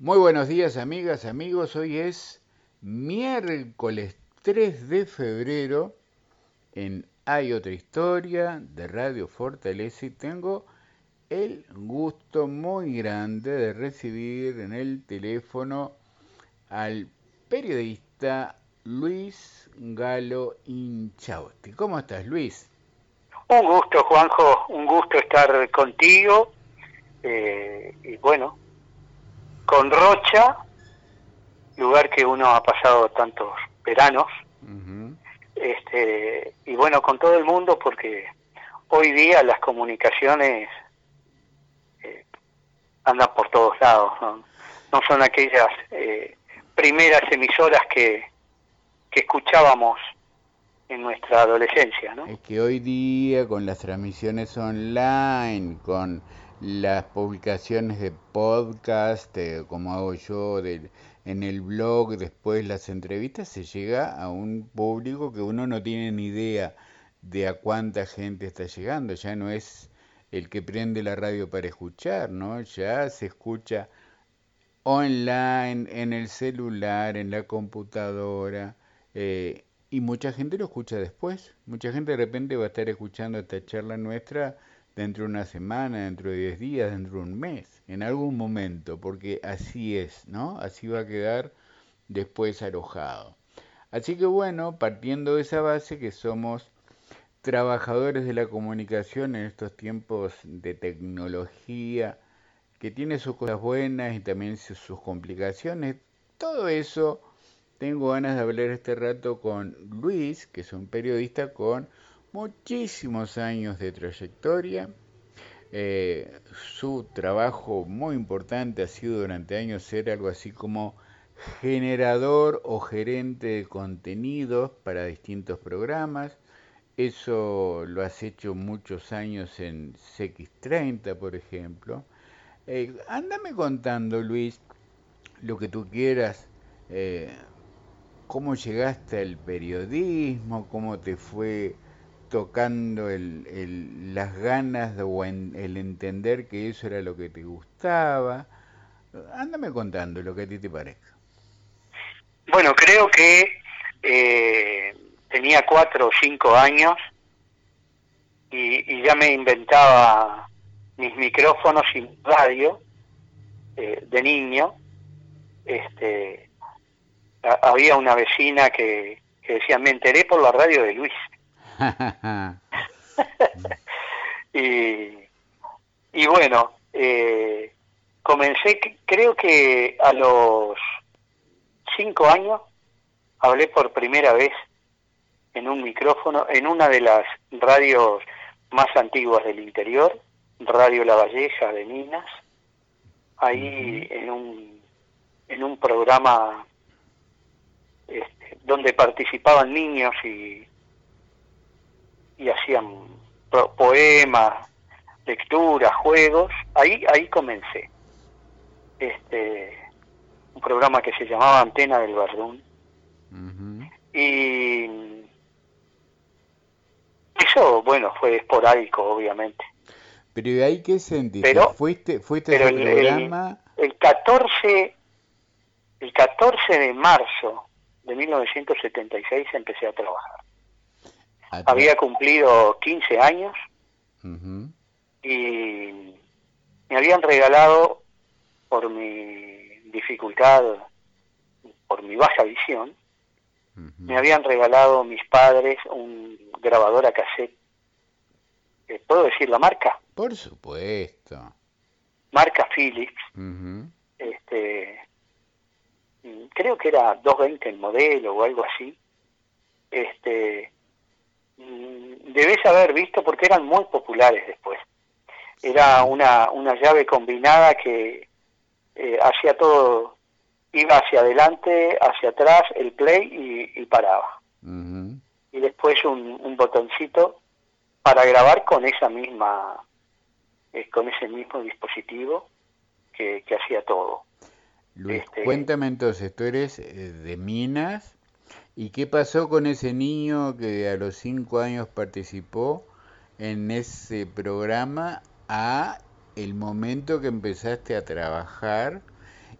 Muy buenos días amigas, amigos. Hoy es miércoles 3 de febrero en Hay otra historia de Radio Fortaleza y tengo el gusto muy grande de recibir en el teléfono al periodista Luis Galo Inchausti. ¿Cómo estás, Luis? Un gusto, Juanjo, un gusto estar contigo. Eh, y bueno, con Rocha, lugar que uno ha pasado tantos veranos, este, y bueno, con todo el mundo, porque hoy día las comunicaciones eh, andan por todos lados, no, no son aquellas eh, primeras emisoras que, que escuchábamos en nuestra adolescencia, ¿no? Es que hoy día con las transmisiones online, con las publicaciones de podcast, eh, como hago yo en el blog, después las entrevistas, se llega a un público que uno no tiene ni idea de a cuánta gente está llegando. Ya no es el que prende la radio para escuchar, ¿no? Ya se escucha online, en el celular, en la computadora. Eh, y mucha gente lo escucha después. Mucha gente de repente va a estar escuchando esta charla nuestra dentro de una semana, dentro de 10 días, dentro de un mes, en algún momento, porque así es, ¿no? Así va a quedar después alojado. Así que bueno, partiendo de esa base que somos trabajadores de la comunicación en estos tiempos de tecnología, que tiene sus cosas buenas y también sus complicaciones, todo eso tengo ganas de hablar este rato con Luis, que es un periodista con muchísimos años de trayectoria. Eh, su trabajo muy importante ha sido durante años ser algo así como generador o gerente de contenidos para distintos programas. Eso lo has hecho muchos años en CX30, por ejemplo. Eh, ándame contando, Luis, lo que tú quieras. Eh, cómo llegaste al periodismo, cómo te fue tocando el, las ganas o el entender que eso era lo que te gustaba. Ándame contando lo que a ti te parezca. Bueno, creo que eh, tenía cuatro o cinco años y, ya me inventaba mis micrófonos y radio eh, de niño. Este, había una vecina que, decía, me enteré por la radio de Luis. y, y, bueno, eh, comencé, creo que a los cinco años, hablé por primera vez en un micrófono, en una de las radios más antiguas del interior, Radio La Valleja de Minas, ahí en un, en un programa este, donde participaban niños y, y hacían poemas, lecturas, juegos, ahí, ahí comencé. Este, un programa que se llamaba Antena del Bardún. Y eso, bueno, fue esporádico, obviamente. Pero ¿y ahí qué sentiste? ¿Fuiste, fuiste pero el, programa? El, el, 14, el 14 de marzo de 1976 empecé a trabajar. Había cumplido 15 años y me habían regalado por mi dificultad, por mi baja visión, me habían regalado mis padres un grabador a cassette. ¿Puedo decir la marca? Por supuesto. Marca Philips. Este creo que era 220 el modelo o algo así. Este, debes haber visto porque eran muy populares después. Era una, una llave combinada que eh, hacía todo, iba hacia adelante, hacia atrás, el play y, paraba. Y después un, un, botoncito para grabar con esa misma, eh, con ese mismo dispositivo que, que hacía todo. Luis, este, cuéntame entonces, tú eres eh, de Minas, ¿y qué pasó con ese niño que a los cinco años participó en ese programa a el momento que empezaste a trabajar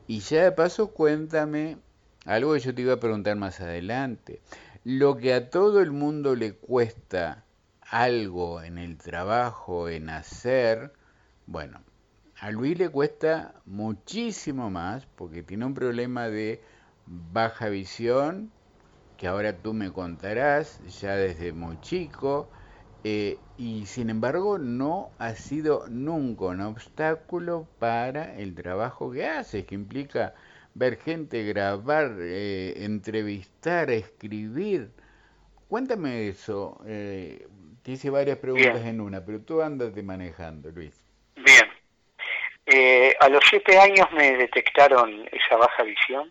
Y ya de paso cuéntame algo que yo te iba a preguntar más adelante. Lo que a todo el mundo le cuesta algo en el trabajo, en hacer, bueno, a Luis le cuesta muchísimo más porque tiene un problema de baja visión, que ahora tú me contarás ya desde muy chico, eh, y sin embargo no ha sido nunca un obstáculo para el trabajo que haces, que implica ver gente, grabar, eh, entrevistar, escribir. Cuéntame eso. Eh, te hice varias preguntas en una, pero tú andate manejando, Luis. Bien. Eh, a los siete años me detectaron esa baja visión,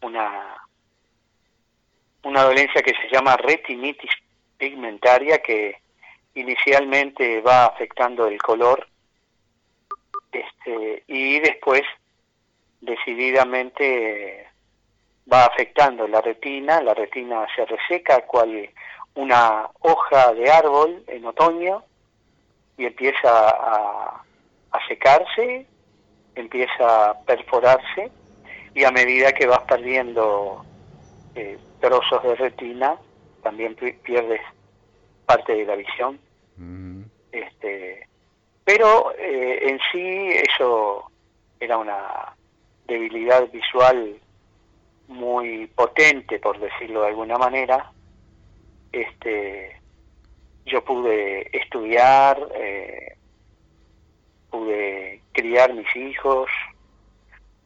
una, una dolencia que se llama retinitis pigmentaria que inicialmente va afectando el color este, y después decididamente va afectando la retina, la retina se reseca cual una hoja de árbol en otoño y empieza a, secarse, empieza a perforarse y a medida que vas perdiendo eh, trozos de retina, también pierdes parte de la visión. este, pero eh, en sí eso era una debilidad visual muy potente, por decirlo de alguna manera, este, yo pude estudiar, eh, pude criar mis hijos,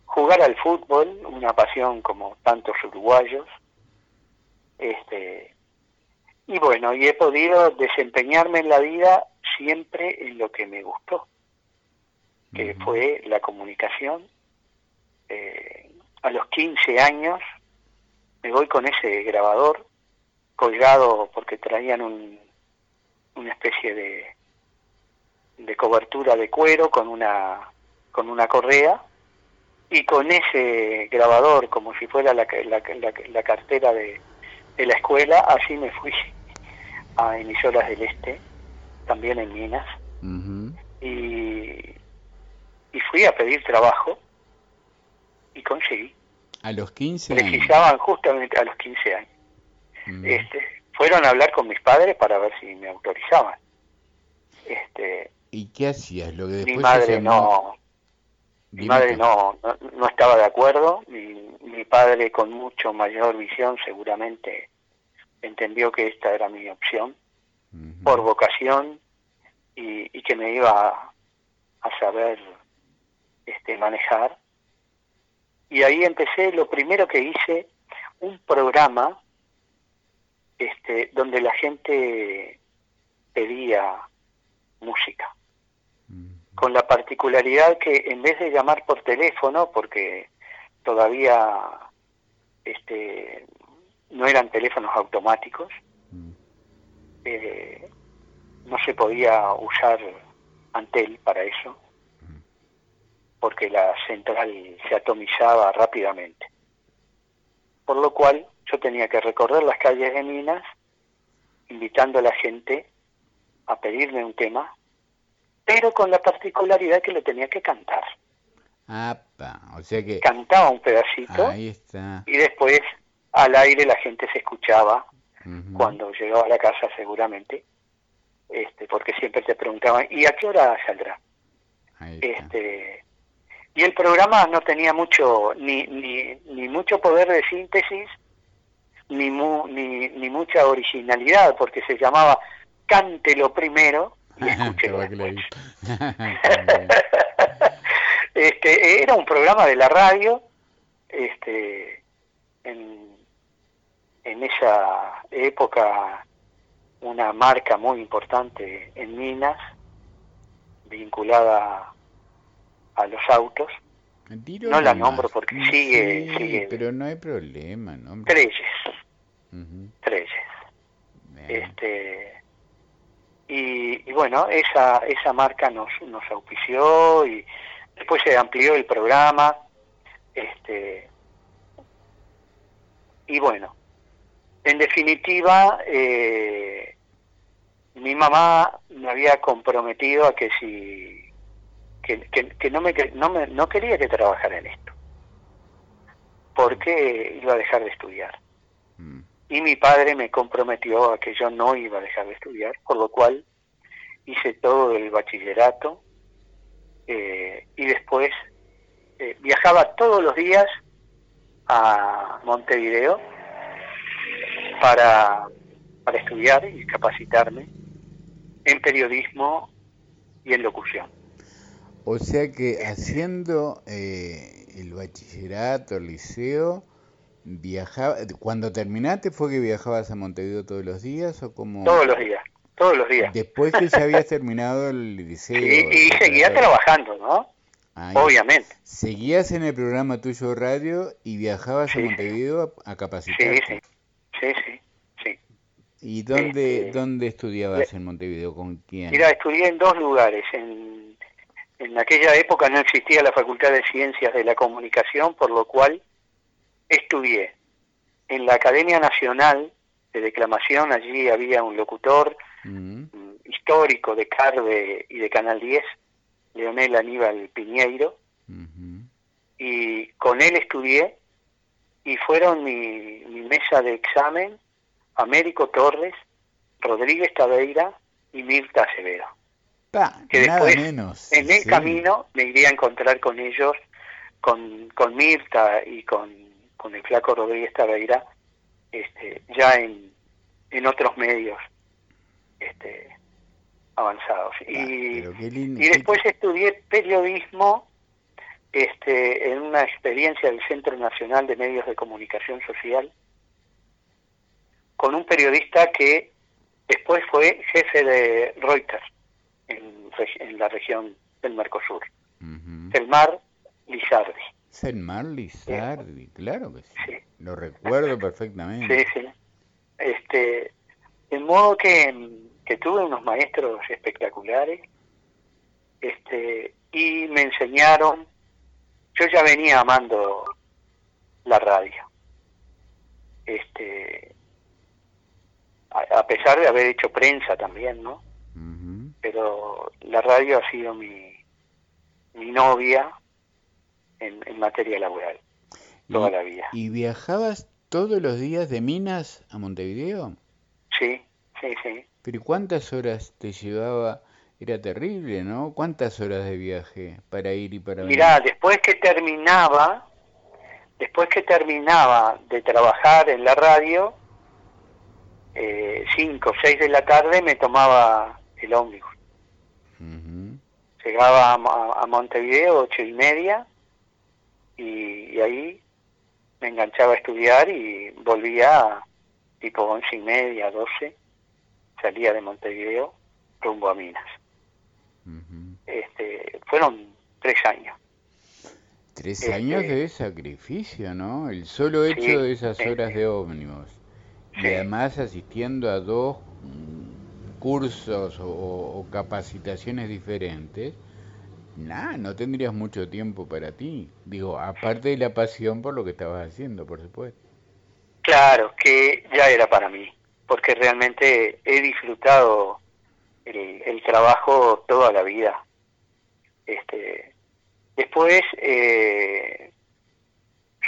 jugar al fútbol, una pasión como tantos uruguayos, este, y bueno, y he podido desempeñarme en la vida siempre en lo que me gustó, que fue la comunicación. Eh, a los 15 años me voy con ese grabador colgado porque traían un, una especie de, de cobertura de cuero con una, con una correa y con ese grabador como si fuera la, la, cartera de, de, la escuela, así me fui a Emisoras del Este, también en Minas, y, y fui a pedir trabajo y conseguí. A los 15 años. Precisaban justamente a los 15 años. Mm. Este, fueron a hablar con mis padres para ver si me autorizaban. Este, ¿Y qué hacías? Lo que mi madre no, mi madre no, no, estaba de acuerdo. Mi, mi padre con mucho mayor visión seguramente entendió que esta era mi opción por vocación y, y, que me iba a, a saber este, manejar. Y ahí empecé, lo primero que hice, un programa este, donde la gente pedía música. Con la particularidad que en vez de llamar por teléfono, porque todavía este, no eran teléfonos automáticos, mm. eh, no se podía usar Antel para eso, mm. porque la central se atomizaba rápidamente. Por lo cual yo tenía que recorrer las calles de Minas invitando a la gente a pedirme un tema, pero con la particularidad que lo tenía que cantar. o sea que... Cantaba un pedacito y después al aire la gente se escuchaba cuando llegaba a la casa seguramente, este, porque siempre te preguntaban, ¿y a qué hora saldrá? Este, y el programa no tenía mucho, ni, ni, ni mucho poder de síntesis, ni, ni, ni mucha originalidad, porque se llamaba Cántelo primero este, era un programa de la radio, este, en, en esa época una marca muy importante en Minas, vinculada a los autos. no la nombro porque sigue, sigue. Pero no hay problema, ¿no? Treyes. Este, y, bueno, esa, esa marca nos, nos auspició y después se amplió el programa. Este, y bueno, en definitiva, eh, mi mamá me había comprometido a que si que, que, no, me, no, me, no quería que trabajara en esto, porque iba a dejar de estudiar. Mm. Y mi padre me comprometió a que yo no iba a dejar de estudiar, por lo cual hice todo el bachillerato eh, y después eh, viajaba todos los días a Montevideo para, para estudiar y capacitarme en periodismo y en locución. O sea que haciendo eh, el bachillerato, el liceo, viajaba, cuando terminaste fue que viajabas a Montevideo todos los días o como todos los días, todos los días. Después que ya habías terminado el liceo. y seguía trabajando, ¿no? Obviamente. Seguías en el programa tuyo radio y viajabas a Montevideo a, capacitarte. Sí, sí, sí, sí. ¿Y dónde, este, dónde estudiabas en Montevideo? ¿Con quién? Mira, estudié en dos lugares. En, en aquella época no existía la Facultad de Ciencias de la Comunicación, por lo cual estudié en la Academia Nacional de Declamación. Allí había un locutor mm. Mm, histórico de Carve y de Canal 10 Leonel Aníbal Piñeiro, y con él estudié, y fueron mi, mesa de examen Américo Torres, Rodríguez Tabeira y Mirta Acevedo. que después en el camino me iría a encontrar con ellos, con, con Mirta y con, con el flaco Rodríguez Tabeira, este, ya en, en otros medios este, avanzados. Ah, y, y después estudié periodismo este, en una experiencia del Centro Nacional de Medios de Comunicación Social con un periodista que después fue jefe de Reuters en, en la región del Mercosur, el mar Lizardi. Selmar Lizardi, claro que sí. Lo recuerdo perfectamente. Sí, sí. Este, de modo que que tuve unos maestros espectaculares este, y me enseñaron, yo ya venía amando la radio, este, a, pesar de haber hecho prensa también, ¿no? Pero la radio ha sido mi, mi novia en, en materia laboral, toda la vida. ¿Y viajabas todos los días de Minas a Montevideo? Sí, sí, sí. Pero ¿cuántas horas te llevaba? Era terrible, ¿no? ¿Cuántas horas de viaje para ir y para venir? Mirá, después que terminaba, después que terminaba de trabajar en la radio, eh, cinco o seis de la tarde me tomaba el ómnibus. Llegaba a, Montevideo ocho y media y, ahí me enganchaba a estudiar y volvía tipo once y media, doce salía de Montevideo rumbo a Minas. este, fueron tres años. Tres este, años de sacrificio, ¿no? El solo hecho de esas horas de ómnibus. Y además asistiendo a dos mm, cursos o, capacitaciones diferentes, nada, no tendrías mucho tiempo para ti. Digo, aparte de la pasión por lo que estabas haciendo, por supuesto. Claro, que ya era para mí porque realmente he disfrutado el, trabajo toda la vida. Este, después eh,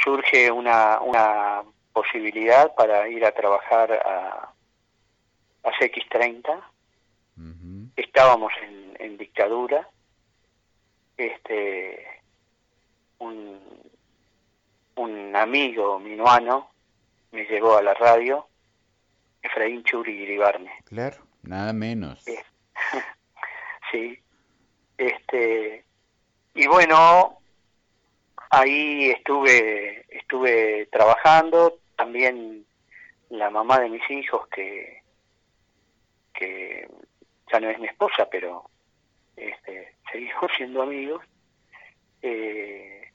surge una, una posibilidad para ir a trabajar a, a CX30. Estábamos en, en, dictadura. Este, un, un amigo minuano me llegó a la radio Efraín Churi Iribarne. Claro, nada menos. sí. Este, y bueno, ahí estuve, estuve trabajando, también la mamá de mis hijos que, que ya no es mi esposa, pero este, seguimos siendo amigos, eh,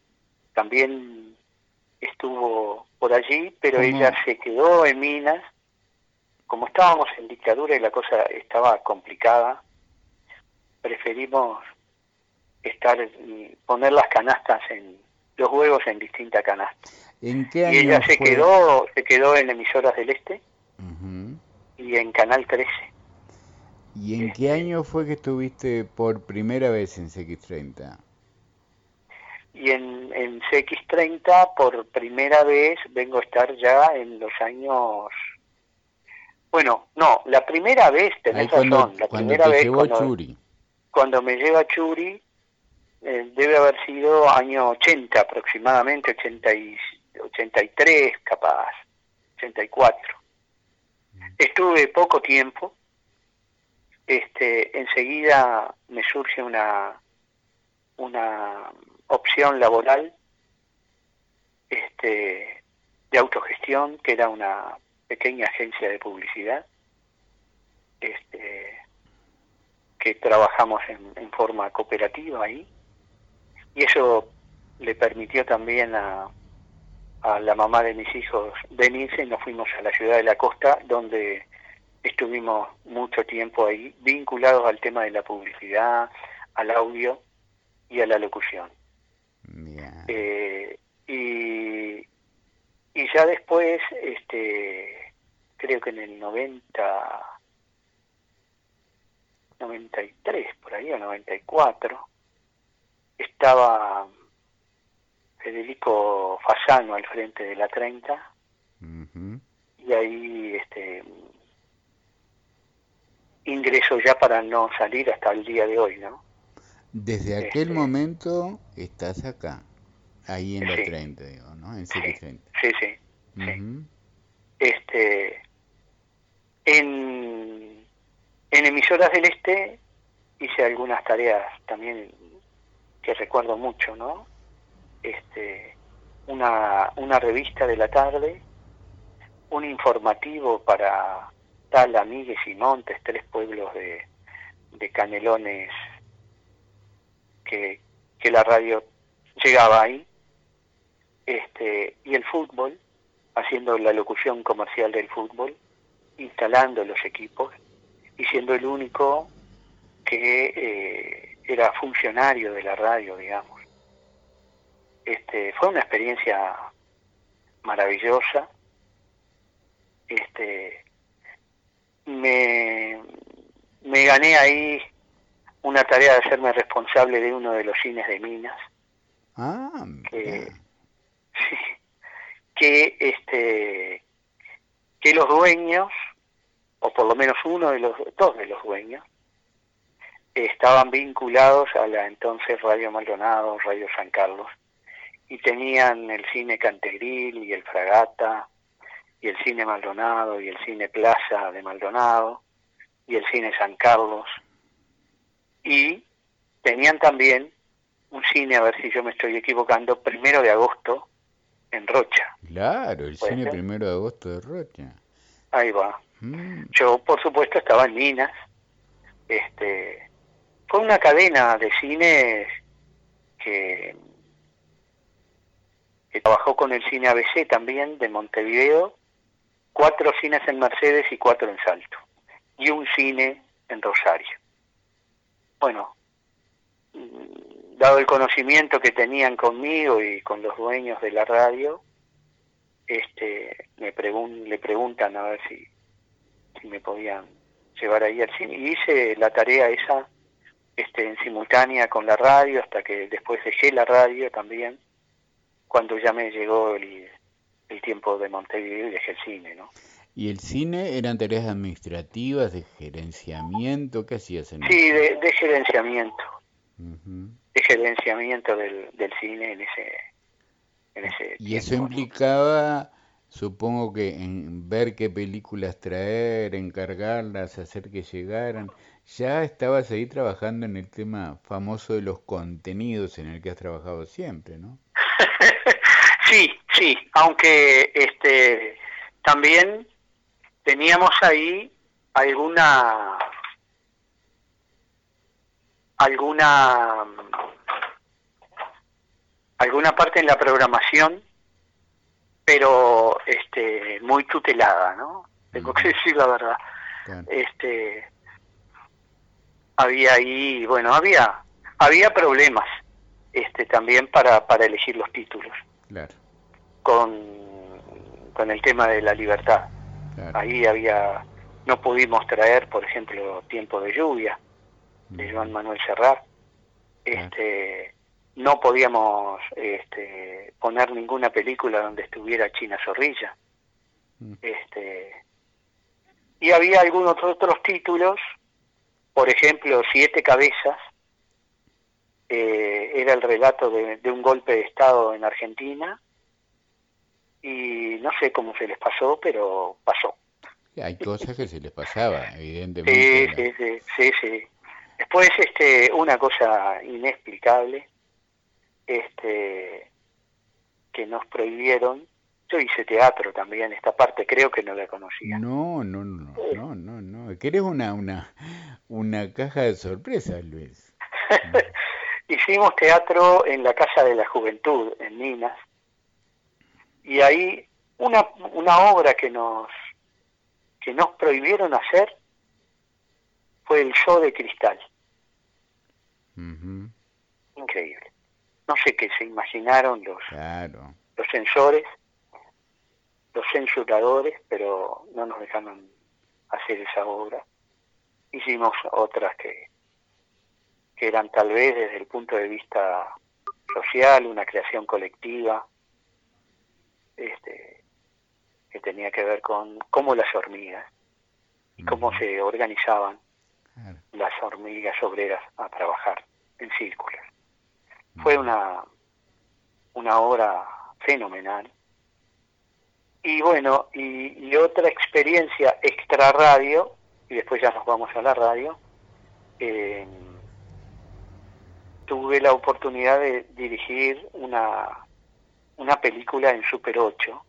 también estuvo por allí, pero ella se quedó en Minas. Como estábamos en dictadura y la cosa estaba complicada, preferimos estar poner las canastas en los huevos en distintas canastas. ¿En qué y ella se quedó se quedó en emisoras del este y en Canal 13. ¿Y en qué año fue que estuviste por primera vez en CX30? y en, en CX30 por primera vez vengo a estar ya en los años... Bueno, no, la primera vez, Ahí tenés cuando, razón, la cuando primera te vez llevó cuando, Churi. cuando me lleva Churi, eh, debe haber sido año 80 aproximadamente, 80 y, 83 capaz, 84. Estuve poco tiempo, este, enseguida me surge una, una opción laboral este, de autogestión, que era una pequeña agencia de publicidad, este, que trabajamos en, en forma cooperativa ahí, y eso le permitió también a, a la mamá de mis hijos venirse y nos fuimos a la ciudad de la costa, donde estuvimos mucho tiempo ahí, vinculados al tema de la publicidad, al audio y a la locución. Eh, y, y ya después, este, creo que en el 90, 93, por ahí, o 94, estaba Federico Fasano al frente de la 30 Ujú. y ahí este ingreso ya para no salir hasta el día de hoy, ¿no? Desde aquel Este- momento estás acá, ahí en la Sí. 30, digo, ¿no? En Sí, CX30. sí, sí. este en, en emisoras del este hice algunas tareas también que recuerdo mucho no este una una revista de la tarde un informativo para tal Amigues y Montes tres pueblos de, Canelones que, que la radio llegaba ahí este y el fútbol haciendo la locución comercial del fútbol, instalando los equipos y siendo el único que eh, era funcionario de la radio, digamos. Este, fue una experiencia maravillosa. Este, me, me gané ahí una tarea de hacerme responsable de uno de los cines de Minas. Ah, que, sí, que este que los dueños o por lo menos uno de los dos de los dueños estaban vinculados a la entonces Radio Maldonado, Radio San Carlos y tenían el cine Cantegril y el Fragata y el cine Maldonado y el cine Plaza de Maldonado y el cine San Carlos y tenían también un cine, a ver si yo me estoy equivocando, primero de agosto en Rocha. Claro, el ¿Puede cine ser? primero de agosto de Rocha. Ahí va. Mm, Yo, por supuesto, estaba en Minas. Este, fue una cadena de cines que, que trabajó con el cine ABC también de Montevideo, cuatro cines en Mercedes y cuatro en Salto, y un cine en Rosario. Bueno, mm, dado el conocimiento que tenían conmigo y con los dueños de la radio, este, me pregun le preguntan a ver si, me podían llevar ahí al cine y hice la tarea esa este en simultánea con la radio hasta que después dejé la radio también cuando ya me llegó el, el tiempo de Montevideo y dejé el cine no ¿Y el cine eran tareas administrativas, de gerenciamiento? ¿Qué hacías en sí de, de gerenciamiento de gerenciamiento del, del cine en ese en ese Y eso implicaba, supongo que en ver qué películas traer, encargarlas, hacer que llegaran. Ya estabas ahí trabajando en el tema famoso de los contenidos en el que has trabajado siempre, ¿no? sí, sí, aunque este también teníamos ahí alguna alguna alguna parte en la programación pero este muy tutelada, ¿no? Tengo que decir la verdad. Este había ahí, bueno, había había problemas este también para para elegir los títulos Claro, con con el tema de la libertad. claro. Ahí había no pudimos traer, por ejemplo, Tiempo de Lluvia, de Joan Manuel Serrat. Este, no podíamos este, poner ninguna película donde estuviera China Zorrilla. Este, y había algunos otros títulos, por ejemplo, Siete Cabezas, eh, era el relato de, un golpe de Estado en Argentina, y no sé cómo se les pasó, pero pasó. Hay cosas que se les pasaba, evidentemente. Sí, sí, sí, sí, Después, este, una cosa inexplicable, este, que nos prohibieron. Yo hice teatro también, esta parte creo que no la conocía. No, no, no, no, no, no. ¿Querés una, una, una caja de sorpresas, Luis? Hicimos teatro en la Casa de la Juventud, en Minas, y ahí una, una obra que nos, que nos prohibieron hacer fue el show de cristal. Increíble. No sé qué se imaginaron los, los censores, los censuradores, pero no nos dejaron hacer esa obra. Hicimos otras que, que eran tal vez desde el punto de vista social, una creación colectiva, este, que tenía que ver con cómo las hormigas y cómo se organizaban las hormigas obreras a trabajar en círculos. Fue una, una obra fenomenal. Y bueno, y, otra experiencia extra radio, y después ya nos vamos a la radio, eh, tuve la oportunidad de dirigir una, una película en Super 8.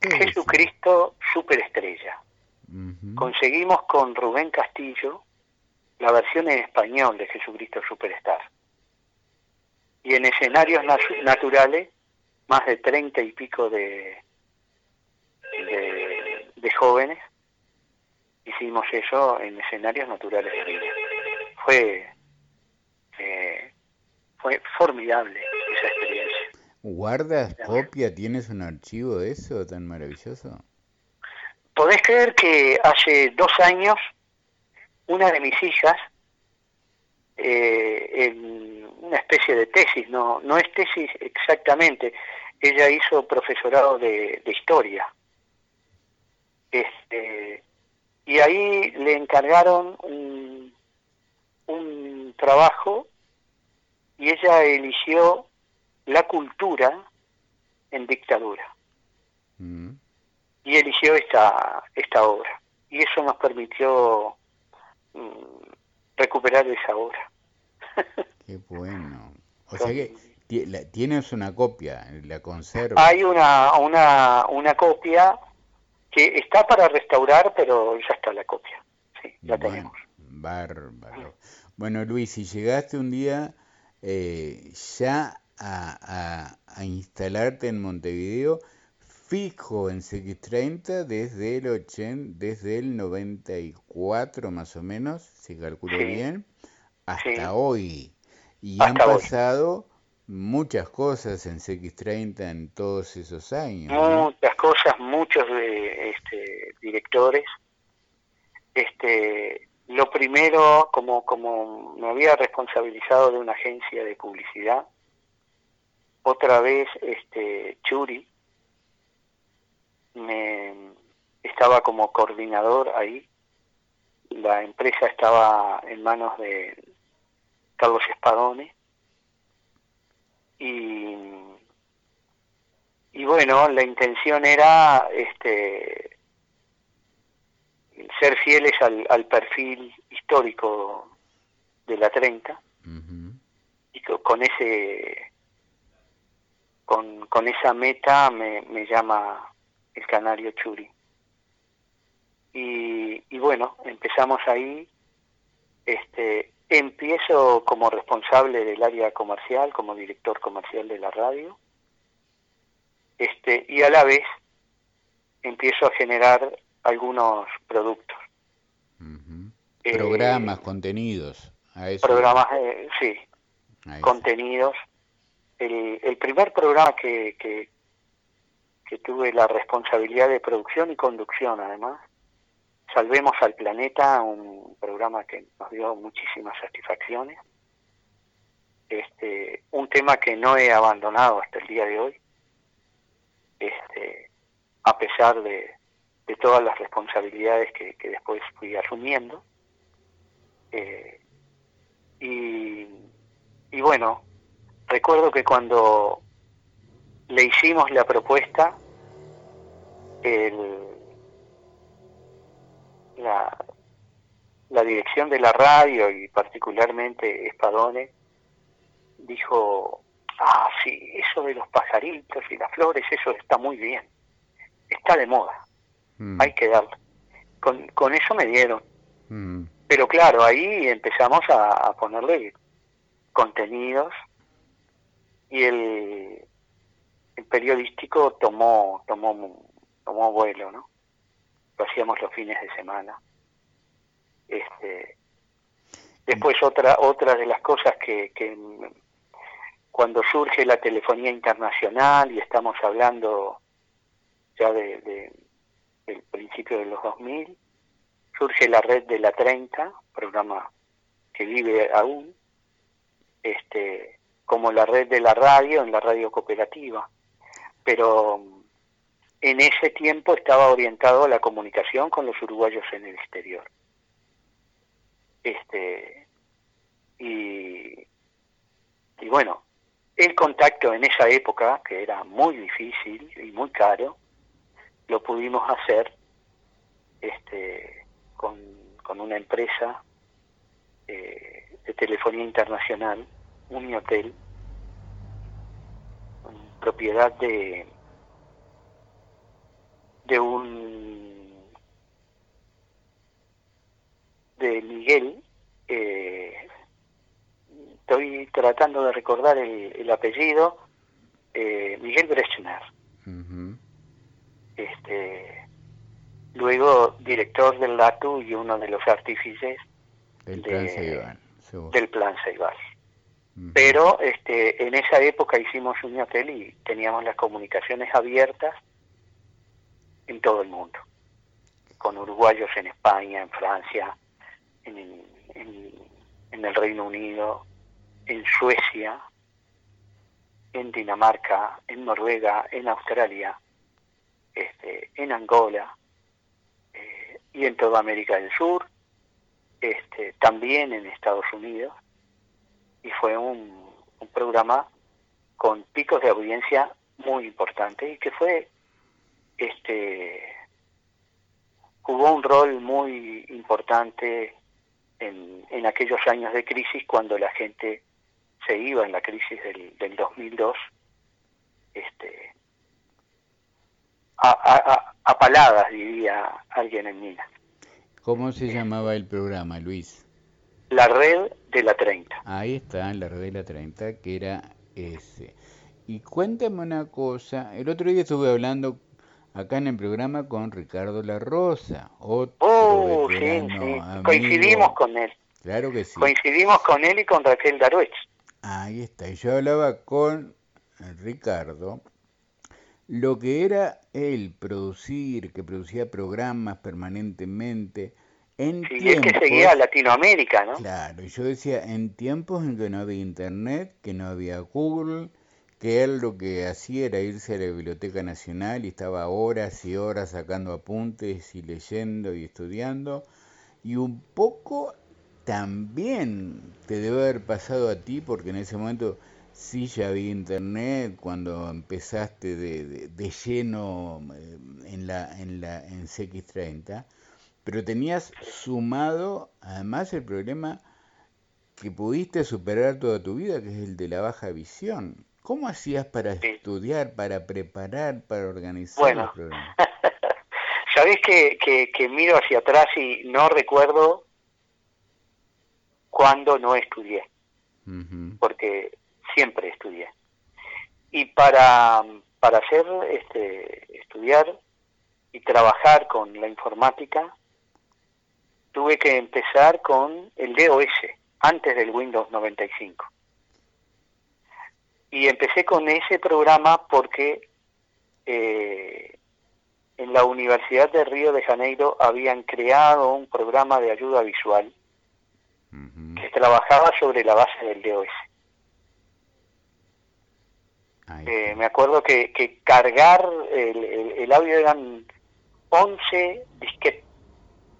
Jesucristo Superestrella. Conseguimos con Rubén Castillo la versión en español de Jesucristo Superstar. Y en escenarios naturales, más de treinta y pico de, de, jóvenes, hicimos eso en escenarios naturales de vida. Fue, eh, fue formidable esa experiencia. ¿Guardas copia? ¿Tienes un archivo de eso tan maravilloso? ¿Podés creer que hace dos años una de mis hijas, eh, en una especie de tesis, no, no es tesis exactamente, ella hizo profesorado de, historia. Este, y ahí le encargaron un, un trabajo y ella eligió la cultura en dictadura. Mm. Y eligió esta, esta obra. Y eso nos permitió Mm, recuperar esa obra. Qué bueno. O sea que tienes una copia, la conserva. Hay una, una, una copia que está para restaurar, pero ya está la copia. Sí, la tenemos. Bárbaro. Bueno, Luis, si llegaste un día eh, ya a, a instalarte en Montevideo, fijo en CX30 desde el 80, desde el 94 más o menos, si calculo bien, hasta hoy. Y han pasado muchas cosas en CX30 en todos esos años. Muchas cosas, muchos de, este, directores. Este, lo primero, como, como me había responsabilizado de una agencia de publicidad, otra vez este, Churi, me estaba como coordinador ahí. La empresa estaba en manos de Carlos Espadone. Y, y bueno, la intención era este ser fieles al, al perfil histórico de la 30 y con ese con, con esa meta me, me llama el canario Churi. Y, y bueno, empezamos ahí, este, empiezo como responsable del área comercial, como director comercial de la radio, este, y a la vez empiezo a generar algunos productos. Programas, eh, contenidos. A eso. Programas, eh, sí, contenidos. El, el primer programa que, que, que tuve la responsabilidad de producción y conducción además. Salvemos al Planeta, un programa que nos dio muchísimas satisfacciones. Este, un tema que no he abandonado hasta el día de hoy, este, a pesar de, todas las responsabilidades que, después fui asumiendo. Eh, y, y bueno, recuerdo que cuando le hicimos la propuesta, el, la, la dirección de la radio y particularmente Espadone dijo, ah, sí, eso de los pajaritos y las flores, eso está muy bien, está de moda, mm. hay que darlo. Con, con eso me dieron. Mm. Pero claro, ahí empezamos a ponerle contenidos y el, el periodístico tomó, tomó, tomó vuelo, ¿no? Lo hacíamos los fines de semana. Este, después otra, otra de las cosas que, que cuando surge la telefonía internacional y estamos hablando ya de, de, del principio de los 2000, surge la red de la 30, programa que vive aún, este, como la red de la radio en la radio cooperativa pero en ese tiempo estaba orientado a la comunicación con los uruguayos en el exterior. Este, y, y bueno, el contacto en esa época, que era muy difícil y muy caro, lo pudimos hacer este, con, una empresa eh, de telefonía internacional, Uniotel, propiedad de de un de Miguel eh, estoy tratando de recordar el, apellido eh, Miguel Brechner este luego director del LATU y uno de los artífices del plan del plan Ceibal pero este, en esa época hicimos un hotel y teníamos las comunicaciones abiertas en todo el mundo, con uruguayos en España, en Francia, en, en, el Reino Unido, en Suecia, en Dinamarca, en Noruega, en Australia, este, en Angola eh, y en toda América del Sur, este, también en Estados Unidos y fue un, programa con picos de audiencia muy importantes y que fue este jugó un rol muy importante en, en aquellos años de crisis cuando la gente se iba en la crisis del, del 2002 este a, a, a paladas diría alguien en Minas ¿Cómo se llamaba el programa, Luis? la red de la 30. Ahí está, la red de la 30, que era ese. Y cuéntame una cosa, el otro día estuve hablando acá en el programa con Ricardo La Rosa, otro oh, sí, sí. Coincidimos con él. Claro que sí. Coincidimos con él y con Raquel Daruech. Ahí está, y yo hablaba con Ricardo lo que era él producir, que producía programas permanentemente, en sí, es que seguía Latinoamérica, ¿no? Claro, yo decía, en tiempos en que no había internet, que no había Google, que él lo que hacía era irse a la Biblioteca Nacional y estaba horas y horas sacando apuntes y leyendo y estudiando, y un poco también te debe haber pasado a ti, porque en ese momento sí ya había internet, cuando empezaste de, de, lleno eh, en la en la en CX30, pero tenías sumado además el problema que pudiste superar toda tu vida, que es el de la baja visión. ¿Cómo hacías para estudiar, para preparar, para organizar bueno, los programas? Sabés que, que, miro hacia atrás y no recuerdo cuándo no estudié, porque siempre estudié. Y para, para hacer, este, estudiar y trabajar con la informática, tuve que empezar con el DOS, antes del Windows 95. Y empecé con ese programa porque eh, en la Universidad de Río de Janeiro habían creado un programa de ayuda visual que trabajaba sobre la base del DOS. Eh, me acuerdo que, cargar el, audio eran 11 disquetes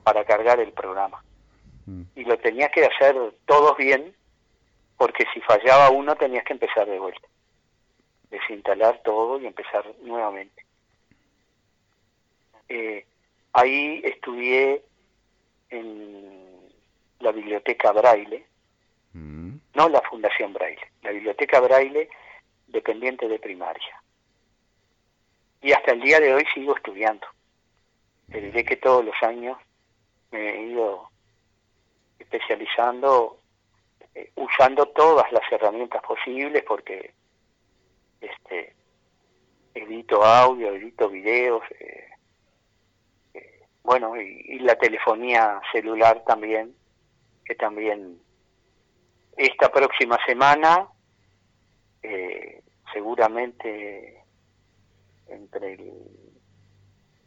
para cargar el programa. Mm. Y lo tenías que hacer todos bien, porque si fallaba uno tenías que empezar de vuelta. Desinstalar todo y empezar nuevamente. Eh, ahí estudié en la biblioteca Braille, mm. no la Fundación Braille, la biblioteca Braille dependiente de primaria. Y hasta el día de hoy sigo estudiando. Te diré que todos los años me he ido especializando, eh, usando todas las herramientas posibles porque este edito audio, edito videos, eh, eh, bueno, y, la telefonía celular también, que también esta próxima semana seguramente entre el,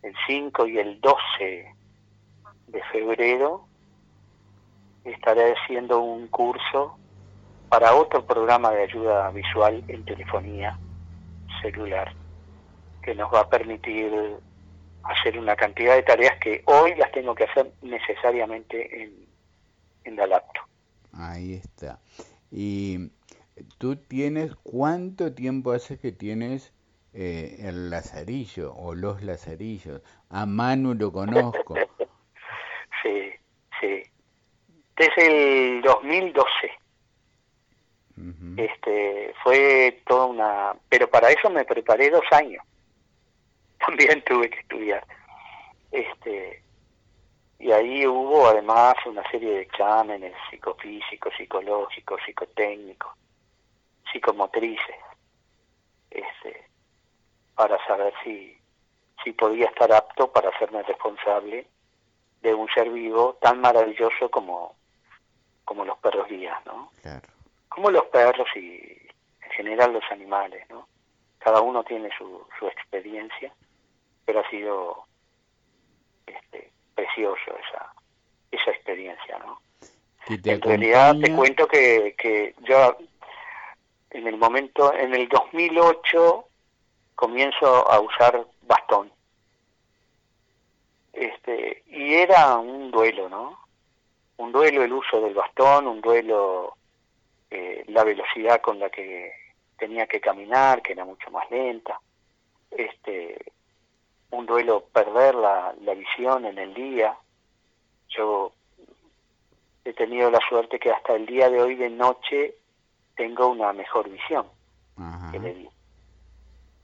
el 5 y el 12 de febrero estaré haciendo un curso para otro programa de ayuda visual en telefonía celular que nos va a permitir hacer una cantidad de tareas que hoy las tengo que hacer necesariamente en, en la laptop. Ahí está. Y tú tienes, ¿cuánto tiempo hace que tienes eh, el lazarillo o los lazarillos? A Manu lo conozco. sí, sí. Desde el 2012. Este fue toda una, pero para eso me preparé dos años. También tuve que estudiar. Este y ahí hubo además una serie de exámenes psicofísicos, psicológicos, psicotécnicos psicomotrices este, para saber si, si podía estar apto para hacerme responsable de un ser vivo tan maravilloso como, como los perros guías, ¿no? Como los perros y en general los animales, ¿no? Cada uno tiene su, su experiencia, pero ha sido este, precioso esa, esa experiencia, ¿no? En realidad te cuento que, que yo en el momento, en el 2008 comienzo a usar bastón. Este, y era un duelo, ¿no? Un duelo el uso del bastón, un duelo eh, la velocidad con la que tenía que caminar, que era mucho más lenta. Este, un duelo perder la, la visión en el día. Yo he tenido la suerte que hasta el día de hoy de noche tengo una mejor visión que le di.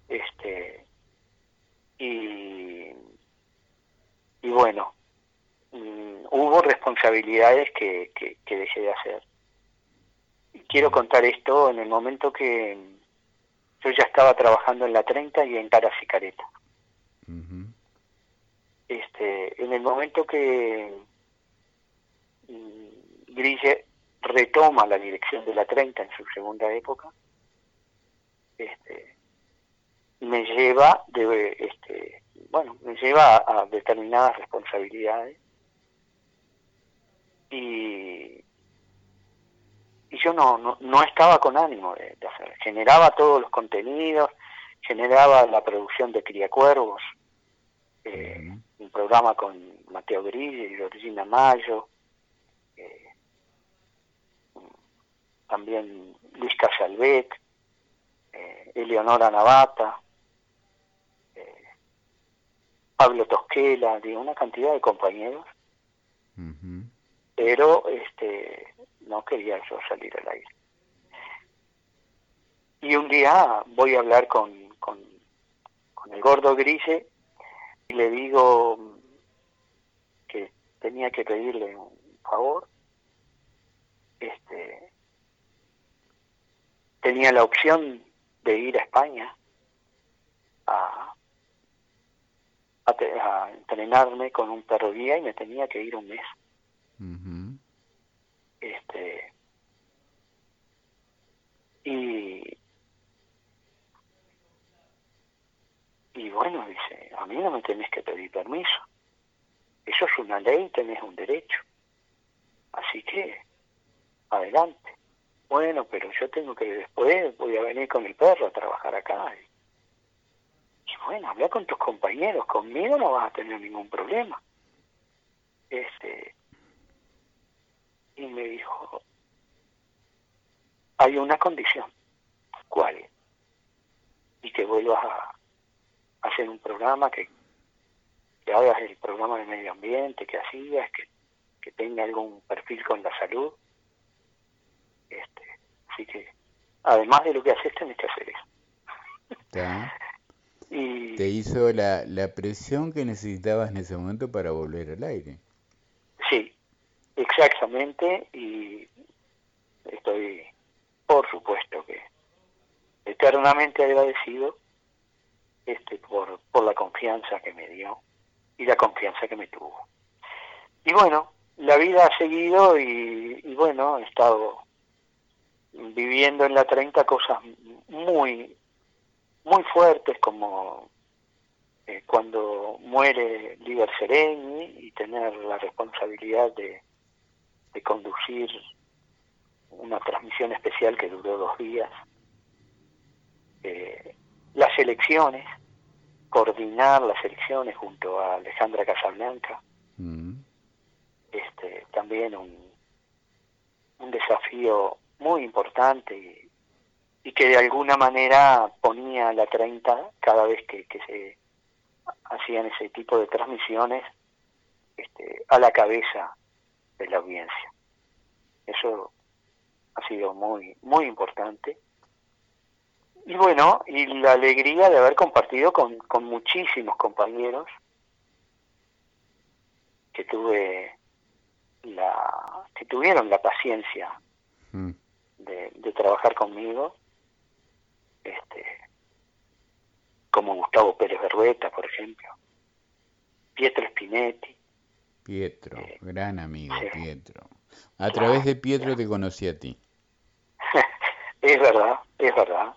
Este, y, y bueno, mm, hubo responsabilidades que, que, dejé de hacer. Y quiero contar esto en el momento que yo ya estaba trabajando en la 30 y en Caras y Careta. este, en el momento que mm, Grille retoma la dirección de la 30 en su segunda época, este, me lleva de, este, bueno, me lleva a, determinadas responsabilidades. Y, y yo no, no, no estaba con ánimo de, hacer, generaba todos los contenidos, generaba la producción de Criacuervos, eh, un programa con Mateo Grille y Georgina Mayo, también Luis Casalbec, eh, Eleonora Navata, eh, Pablo Tosquela, de una cantidad de compañeros, pero este no quería yo salir al aire. Y un día voy a hablar con, con, con el gordo Grise y le digo que tenía que pedirle un favor. Este tenía la opción de ir a España a, a, entrenarme con un perro guía y me tenía que ir un mes. Este y y bueno, dice, a mí no me tenés que pedir permiso. Eso es una ley, tenés un derecho. Así que, adelante. Bueno, pero yo tengo que después, voy a venir con mi perro a trabajar acá. Y bueno, habla con tus compañeros, conmigo no vas a tener ningún problema. Este, y me dijo, hay una condición. ¿Cuál? Y que vuelvas a hacer un programa, que, que hagas el programa de medio ambiente que hacías, que, que tenga algún perfil con la salud. Este, así que, además de lo que haces, tenés que hacer eso. y, Te hizo la, la presión que necesitabas en ese momento para volver al aire. Sí, exactamente, y estoy, por supuesto que eternamente agradecido este, por, por la confianza que me dio y la confianza que me tuvo. Y bueno, la vida ha seguido y, bueno, he estado viviendo en la 30 cosas muy, muy fuertes como eh, cuando muere Liber Sereni y tener la responsabilidad de, de conducir una transmisión especial que duró dos días. Eh, las elecciones, coordinar las elecciones junto a Alejandra Casablanca, mm. este, también un, un desafío muy importante y, que de alguna manera ponía la 30 cada vez que, se hacían ese tipo de transmisiones este, a la cabeza de la audiencia. Eso ha sido muy, muy importante y bueno, y la alegría de haber compartido con, con muchísimos compañeros que tuve la que tuvieron la paciencia mm. De, de, trabajar conmigo este como Gustavo Pérez Berrueta por ejemplo Pietro Spinetti. Pietro eh, gran amigo Pietro. A través de Pietro te conocí a ti. Es verdad es verdad.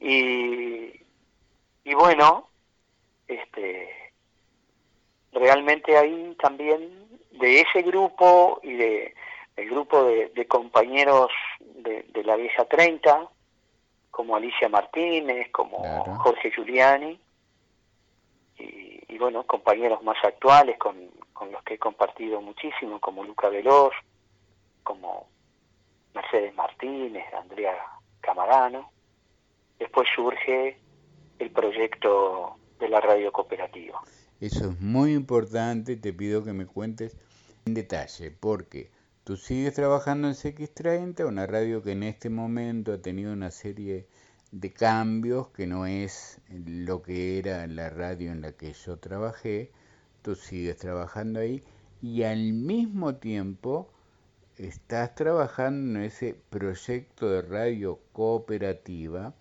Y, y bueno, este, realmente ahí también de ese grupo y de el grupo de, compañeros de, la vieja 30, como Alicia Martínez, como Jorge Giuliani, y, bueno, compañeros más actuales con, con los que he compartido muchísimo, como Luca Veloz, como Mercedes Martínez, Andrea Camarano después surge el proyecto de la radio cooperativa. Eso es muy importante, te pido que me cuentes en detalle, porque tú sigues trabajando en CX30, una radio que en este momento ha tenido una serie de cambios, que no es lo que era la radio en la que yo trabajé, tú sigues trabajando ahí y al mismo tiempo estás trabajando en ese proyecto de radio cooperativa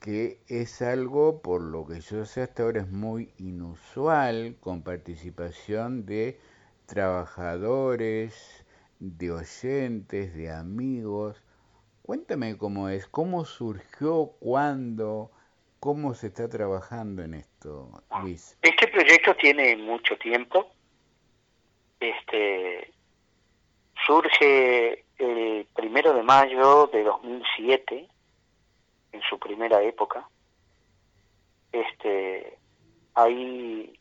que es algo por lo que yo sé hasta ahora es muy inusual con participación de trabajadores, de oyentes, de amigos. Cuéntame cómo es, cómo surgió, cuándo, cómo se está trabajando en esto, Luis. Este proyecto tiene mucho tiempo. Este surge el primero de mayo de 2007 en su primera época. Este, ahí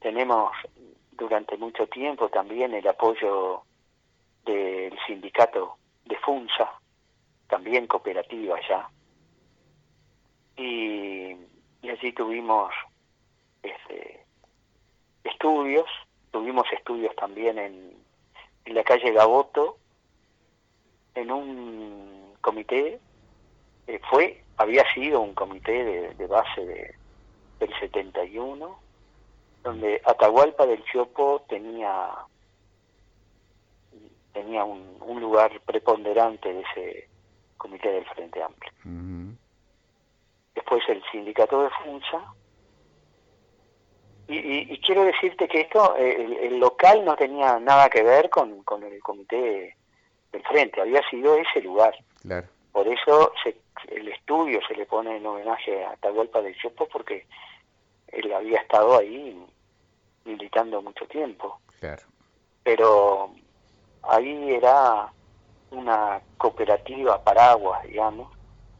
tenemos durante mucho tiempo también el apoyo del sindicato de FUNSA, también cooperativa ya. Y, allí tuvimos este, estudios, tuvimos estudios también en, la calle Gaboto, en un comité, eh, fue había sido un comité de, base de, del 71, donde Atahualpa del Chopo tenía tenía un, un lugar preponderante de ese comité del Frente Amplio. Después el sindicato de Funza. Y, quiero decirte que esto, el, local no tenía nada que ver con, con el comité del Frente, había sido ese lugar. Claro. Por eso se, el estudio se le pone en homenaje a Atahualpa del Chopo porque él había estado ahí militando mucho tiempo. Claro. Pero ahí era una cooperativa paraguas, digamos,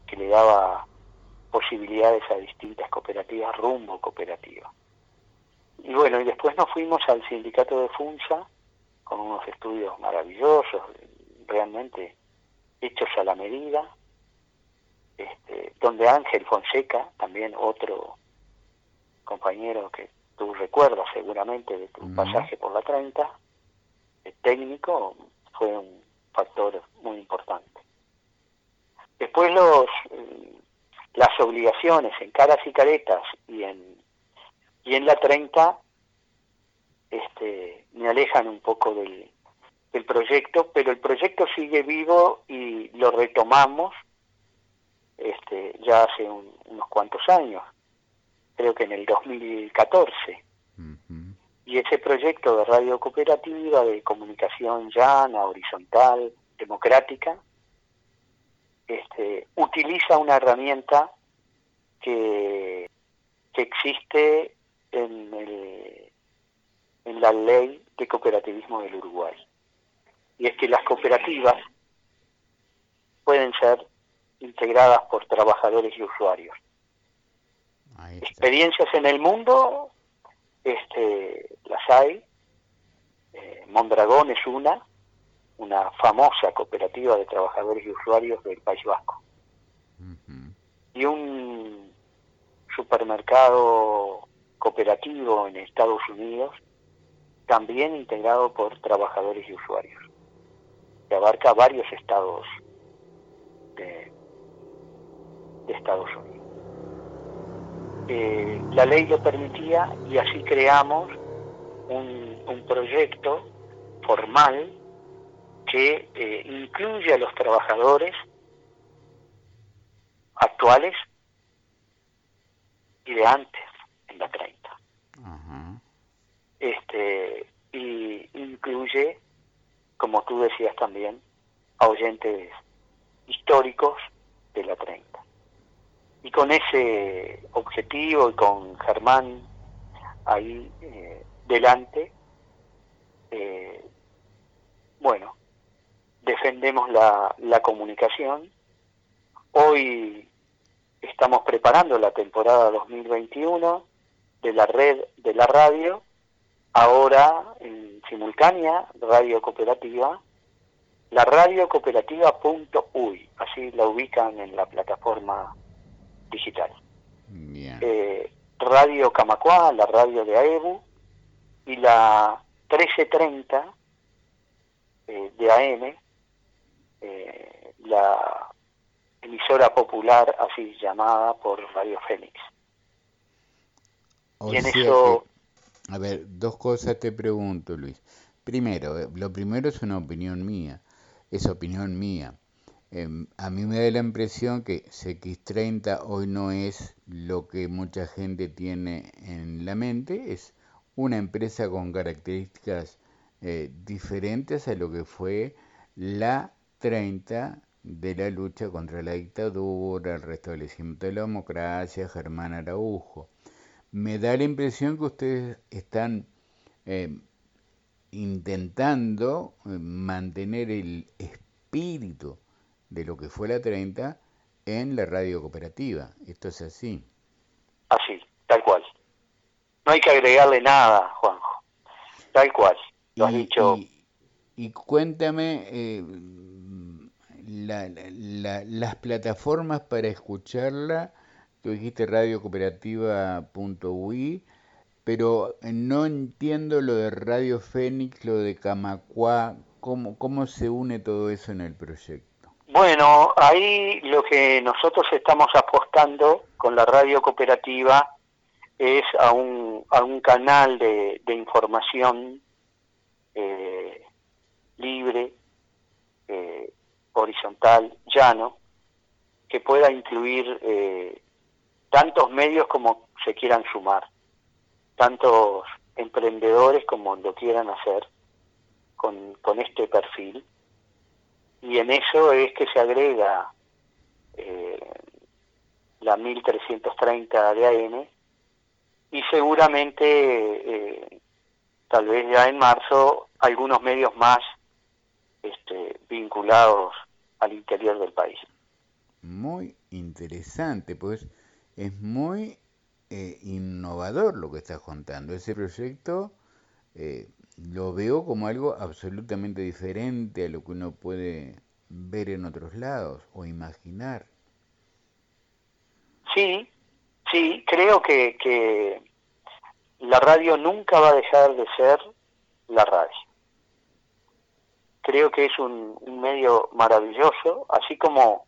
que le daba posibilidades a distintas cooperativas rumbo cooperativa. Y bueno, y después nos fuimos al sindicato de FUNSA con unos estudios maravillosos, realmente hechos a la medida, este, donde Ángel Fonseca, también otro compañero que tú recuerdas seguramente de tu pasaje por la 30, el técnico, fue un factor muy importante. Después los eh, las obligaciones en caras y caretas y en y en la 30 este, me alejan un poco del, proyecto, pero el proyecto sigue vivo y lo retomamos este, ya hace unos cuantos años, creo que en el 2014. Y ese proyecto de radio cooperativa, de comunicación llana, horizontal, democrática, este, utiliza una herramienta que, que existe en, el, en la ley de cooperativismo del Uruguay. Y es que las cooperativas pueden ser integradas por trabajadores y usuarios. Experiencias en el mundo, este, las hay. Eh, Mondragón es una, una famosa cooperativa de trabajadores y usuarios del País Vasco. Y un supermercado cooperativo en Estados Unidos, también integrado por trabajadores y usuarios, que abarca varios estados de, Estados Unidos. Eh, la ley lo permitía y así creamos un, un proyecto formal que eh, incluye a los trabajadores actuales y de antes, en la 30. Este, y incluye, como tú decías también, a oyentes históricos de la 30. Y con ese objetivo y con Germán ahí eh, delante, eh, bueno, defendemos la, comunicación. Hoy estamos preparando la temporada 2021 de la red de la radio, ahora en simultánea, radio cooperativa, la radio así la ubican en la plataforma digital. Eh, radio Camacuá, la radio de AEBU, y la 1330 eh, de AM, eh, la emisora popular así llamada por Radio Fénix. y en eso... a ver, dos cosas te pregunto, Luis. Primero, lo primero es una opinión mía, es opinión mía. Em, a mí me da la impresión que CX30 hoy no es lo que mucha gente tiene en la mente, es una empresa con características eh, diferentes a lo que fue la 30 de la lucha contra la dictadura, el restablecimiento de la democracia, Germán Araujo. Me da la impresión que ustedes están eh, intentando eh, mantener el espíritu de lo que fue la 30 en la radio cooperativa. Esto es así. Así, tal cual. No hay que agregarle nada, Juanjo. Tal cual. Lo has dicho. Y, cuéntame, eh, la, las plataformas para escucharla, tú dijiste radiocooperativa.ui, pero no entiendo lo de Radio Fénix, lo de Camacuá, ¿cómo, cómo se une todo eso en el proyecto. Bueno, ahí lo que nosotros estamos apostando con la radio cooperativa es a un, a un canal de, de información eh, libre, eh, horizontal, llano, que pueda incluir eh, tantos medios como se quieran sumar, tantos emprendedores como lo quieran hacer con, con este perfil. Y en eso es que se agrega eh, la 1330 de AM, y seguramente, eh, tal vez ya en marzo, algunos medios más este, vinculados al interior del país. Muy interesante, pues es muy eh, innovador lo que estás contando. Ese proyecto eh, lo veo como algo absolutamente diferente a lo que uno puede ver en otros lados o imaginar. Sí, sí, creo que, que la radio nunca va a dejar de ser la radio. Creo que es un, medio maravilloso, así como,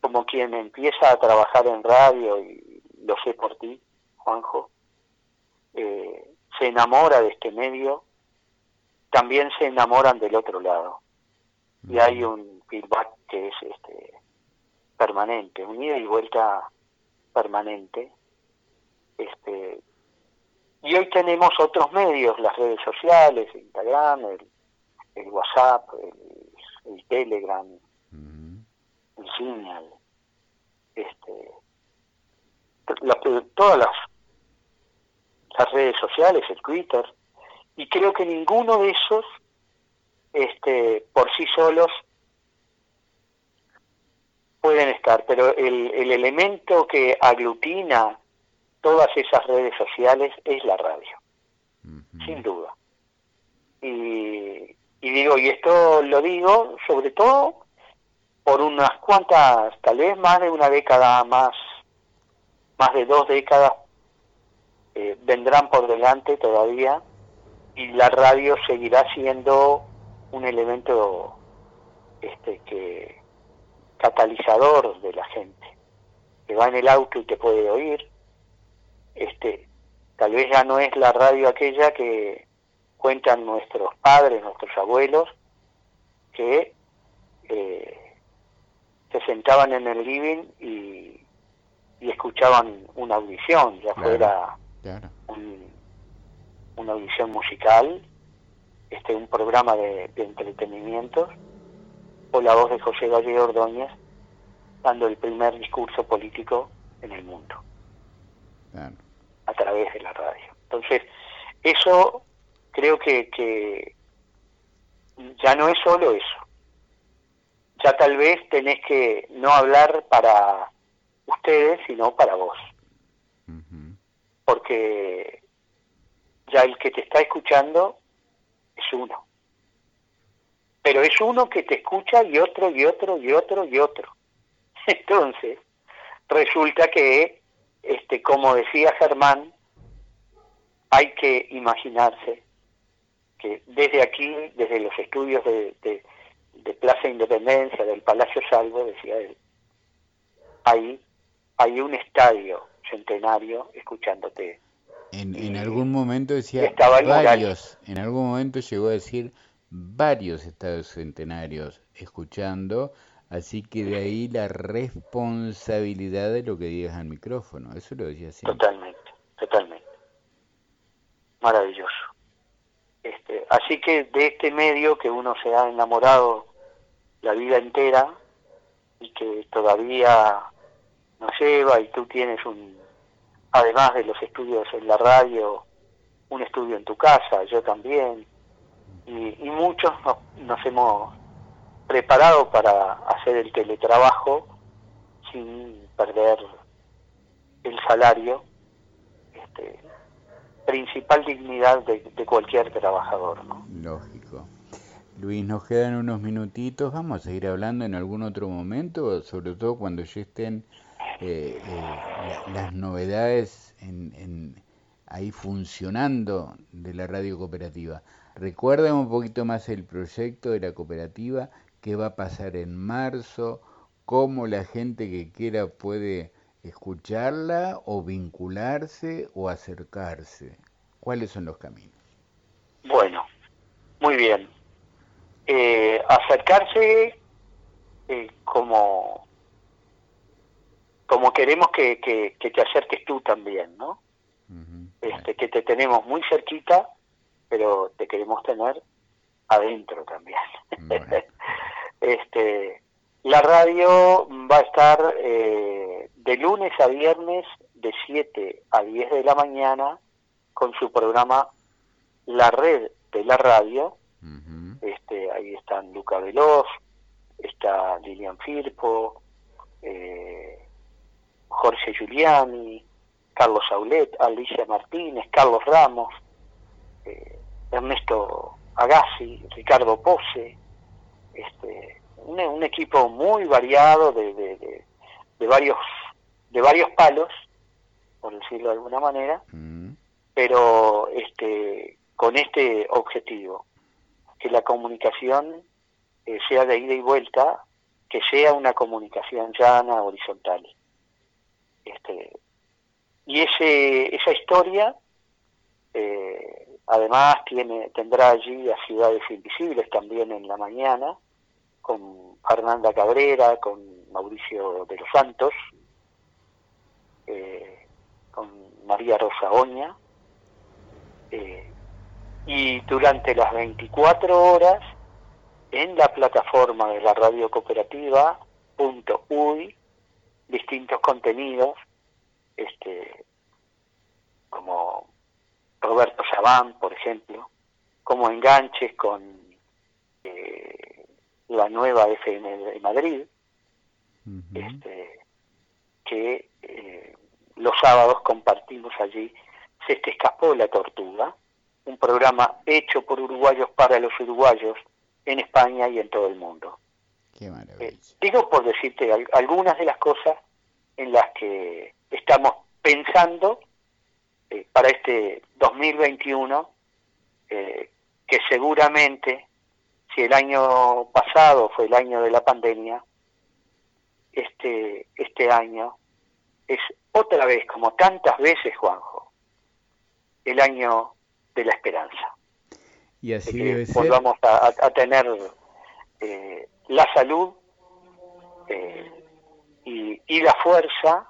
como quien empieza a trabajar en radio, y lo sé por ti, Juanjo, eh, se enamora de este medio, también se enamoran del otro lado. Y hay un feedback que es este permanente, un ida y vuelta permanente. Este, y hoy tenemos otros medios, las redes sociales, Instagram, el, WhatsApp, el, Telegram, el Signal, este, todas las las redes sociales, el Twitter, y creo que ninguno de esos, este, por sí solos, pueden estar, pero el, el elemento que aglutina todas esas redes sociales es la radio, sin duda. Y, y digo, y esto lo digo sobre todo por unas cuantas, tal vez más de una década más, más de dos décadas eh, vendrán por delante todavía y la radio seguirá siendo un elemento este que catalizador de la gente que va en el auto y te puede oír. Este tal vez ya no es la radio aquella que cuentan nuestros padres nuestros abuelos que eh, se sentaban en el living y, y escuchaban una audición ya fuera una audición musical, este, un programa de, entretenimiento, o la voz de José Valle Ordóñez dando el primer discurso político en el mundo, a través de la radio. Entonces, eso creo que, que ya no es solo eso. Ya tal vez tenés que no hablar para ustedes, sino para vos porque ya el que te está escuchando es uno. Pero es uno que te escucha y otro y otro y otro y otro. Entonces, resulta que, este, como decía Germán, hay que imaginarse que desde aquí, desde los estudios de, de, Plaza Independencia, del Palacio Salvo, decía él, hay, hay un estadio centenario escuchándote. En, en algún momento decía varios, en algún momento llegó a decir varios estados centenarios escuchando, así que de ahí la responsabilidad de lo que digas al micrófono, eso lo decía así. Totalmente, totalmente. Maravilloso. Este, así que de este medio que uno se ha enamorado la vida entera y que todavía nos lleva y tú tienes un, además de los estudios en la radio, un estudio en tu casa, yo también, y, muchos nos, hemos preparado para hacer el teletrabajo sin perder el salario, este, principal dignidad de, cualquier trabajador. ¿no? Lógico. Luis, nos quedan unos minutitos, vamos a seguir hablando en algún otro momento, sobre todo cuando ya estén eh, eh, las novedades en, ahí funcionando de la radio cooperativa. Recuerden un poquito más el proyecto de la cooperativa, qué va a pasar en marzo, cómo la gente que quiera puede escucharla o vincularse o acercarse. ¿Cuáles son los caminos? Bueno, muy bien. Eh, acercarse como como queremos que, que, te acerques tú también, ¿no? este, que te tenemos muy cerquita, pero te queremos tener adentro también. este, la radio va a estar eh, de lunes a viernes de 7 a 10 de la mañana con su programa La Red de la Radio. este, ahí están Luca Veloz, está Lilian Firpo, eh, Jorge Giuliani, Carlos Aulet, Alicia Martínez, Carlos Ramos, eh, Ernesto Agassi, Ricardo Pose, este, un, equipo muy variado de, de, varios de varios palos, por decirlo de alguna manera, mm. pero este con este objetivo, que la comunicación eh, sea de ida y vuelta, que sea una comunicación llana, horizontal. Este, y ese, esa historia eh, además tiene tendrá allí a Ciudades Invisibles también en la mañana, con Fernanda Cabrera, con Mauricio de los Santos, eh, con María Rosa Oña, eh, y durante las 24 horas en la plataforma de la radio cooperativa .uy, distintos contenidos este como Roberto Sabán, por ejemplo, como enganches con eh, la nueva FM de Madrid, este, que eh, los sábados compartimos allí Se te escapó la tortuga, un programa hecho por uruguayos para los uruguayos en España y en todo el mundo. Qué maravilla. Eh, digo por decirte algunas de las cosas en las que estamos pensando eh, para este 2021, eh, que seguramente, si el año pasado fue el año de la pandemia, este, este año es otra vez, como tantas veces, Juanjo, el año de la esperanza. Y así debe ser. Volvamos a, tener eh, la salud y, y la fuerza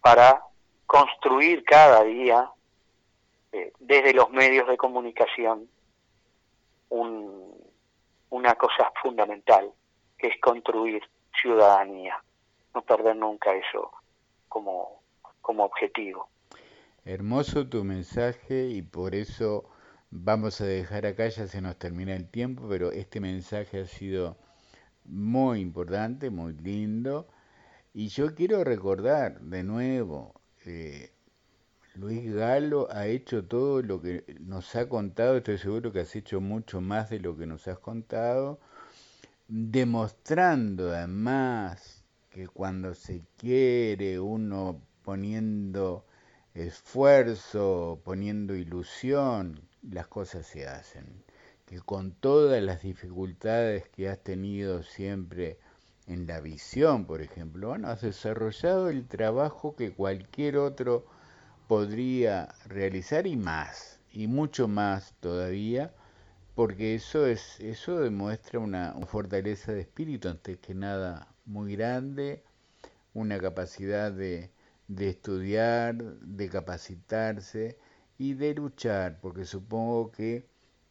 para construir cada día eh, desde los medios de comunicación una cosa fundamental, que es construir ciudadanía, no perder nunca eso como, como objetivo. Hermoso tu mensaje y por eso vamos a dejar acá, ya se nos termina el tiempo, pero este mensaje ha sido muy importante, muy lindo. Y yo quiero recordar de nuevo, eh, Luis Galo ha hecho todo lo que nos ha contado, estoy seguro que has hecho mucho más de lo que nos has contado, demostrando además que cuando se quiere uno poniendo esfuerzo, poniendo ilusión, las cosas se hacen. Que con todas las dificultades que has tenido siempre en la visión, por ejemplo, has desarrollado el trabajo que cualquier otro podría realizar y más, y mucho más todavía, porque eso es eso demuestra una, fortaleza de espíritu antes que nada muy grande, una capacidad de, de estudiar, de capacitarse y de luchar, porque supongo que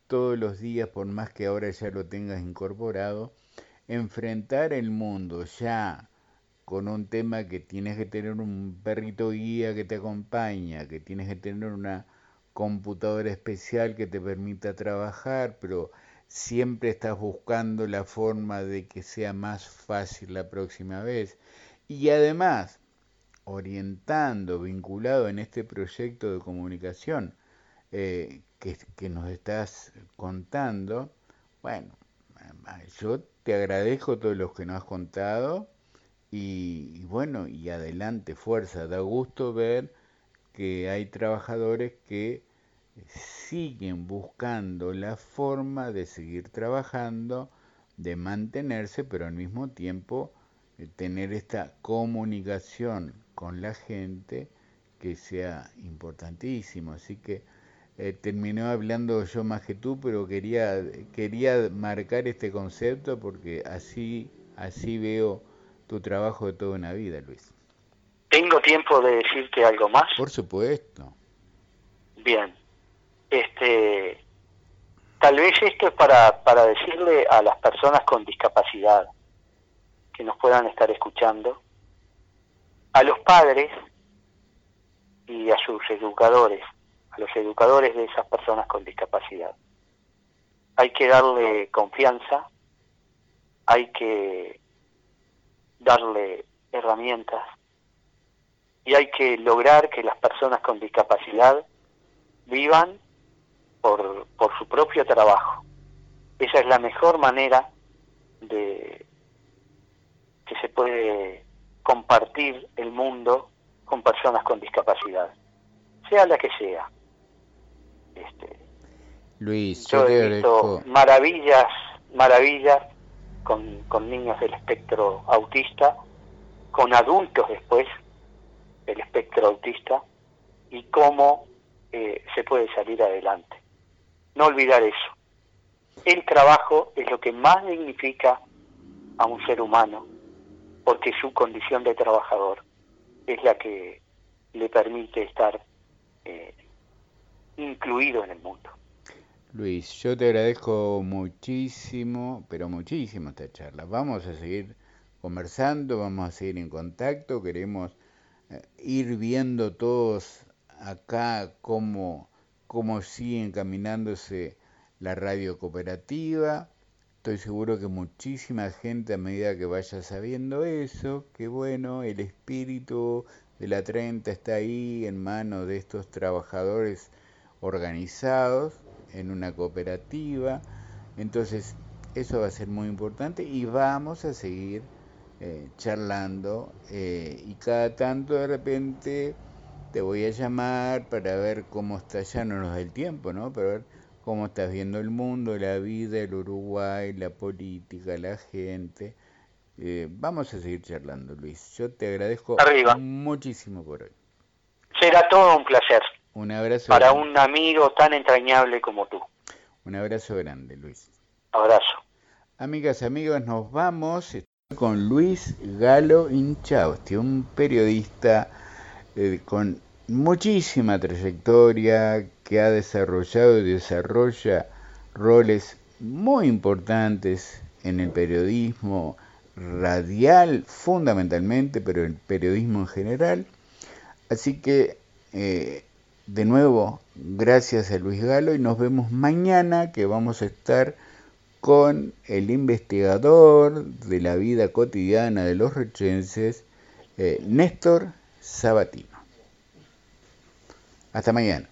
todos los días, por más que ahora ya lo tengas incorporado, enfrentar el mundo ya con un tema que tienes que tener un perrito guía que te acompaña, que tienes que tener una computadora especial que te permita trabajar, pero siempre estás buscando la forma de que sea más fácil la próxima vez. Y además, orientando, vinculado en este proyecto de comunicación eh, que, nos estás contando, bueno, yo te agradezco todo lo que nos has contado y, bueno, y adelante, fuerza. Da gusto ver que hay trabajadores que siguen buscando la forma de seguir trabajando, de mantenerse, pero al mismo tiempo eh, tener esta comunicación con la gente que sea importantísimo. Así que eh, terminé hablando yo más que tú, pero quería, quería marcar este concepto porque así, así veo tu trabajo de toda una vida, Luis. ¿Tengo tiempo de decirte algo más? Por supuesto. Bien. Este, tal vez esto es para, para decirle a las personas con discapacidad que nos puedan estar escuchando, a los padres y a sus educadores, los educadores de esas personas con discapacidad. Hay que darle confianza, hay que darle herramientas y hay que lograr que las personas con discapacidad vivan por, por su propio trabajo. Esa es la mejor manera de que se puede compartir el mundo con personas con discapacidad, sea la que sea. Este, Luis, yo, he visto maravillas, maravillas con, con niños del espectro autista, con adultos después del espectro autista, y cómo eh, se puede salir adelante. No olvidar eso. El trabajo es lo que más dignifica a un ser humano, porque su condición de trabajador es la que le permite estar eh, incluido en el mundo. Luis, yo te agradezco muchísimo, pero muchísimo esta charla. Vamos a seguir conversando, vamos a seguir en contacto, queremos eh, ir viendo todos acá cómo, cómo sigue encaminándose la radio cooperativa. Estoy seguro que muchísima gente a medida que vaya sabiendo eso, que bueno, el espíritu de la 30 está ahí en manos de estos trabajadores organizados en una cooperativa. Entonces, eso va a ser muy importante y vamos a seguir eh, charlando eh, y cada tanto de repente te voy a llamar para ver cómo está, ya no nos da el tiempo, ¿no? Para ver cómo estás viendo el mundo, la vida, el Uruguay, la política, la gente. Eh, vamos a seguir charlando, Luis. Yo te agradezco muchísimo por hoy. Será todo un placer. Un abrazo. Para un amigo tan entrañable como tú. Un abrazo grande, Luis. Abrazo. Amigas, amigos, nos vamos con Luis Galo Inchausti, un periodista eh, con muchísima trayectoria que ha desarrollado y desarrolla roles muy importantes en el periodismo radial fundamentalmente, pero el periodismo en general. Así que, eh, de nuevo, gracias a Luis Galo y nos vemos mañana que vamos a estar con el investigador de la vida cotidiana de los rechenses, eh, Néstor Sabatino. Hasta mañana.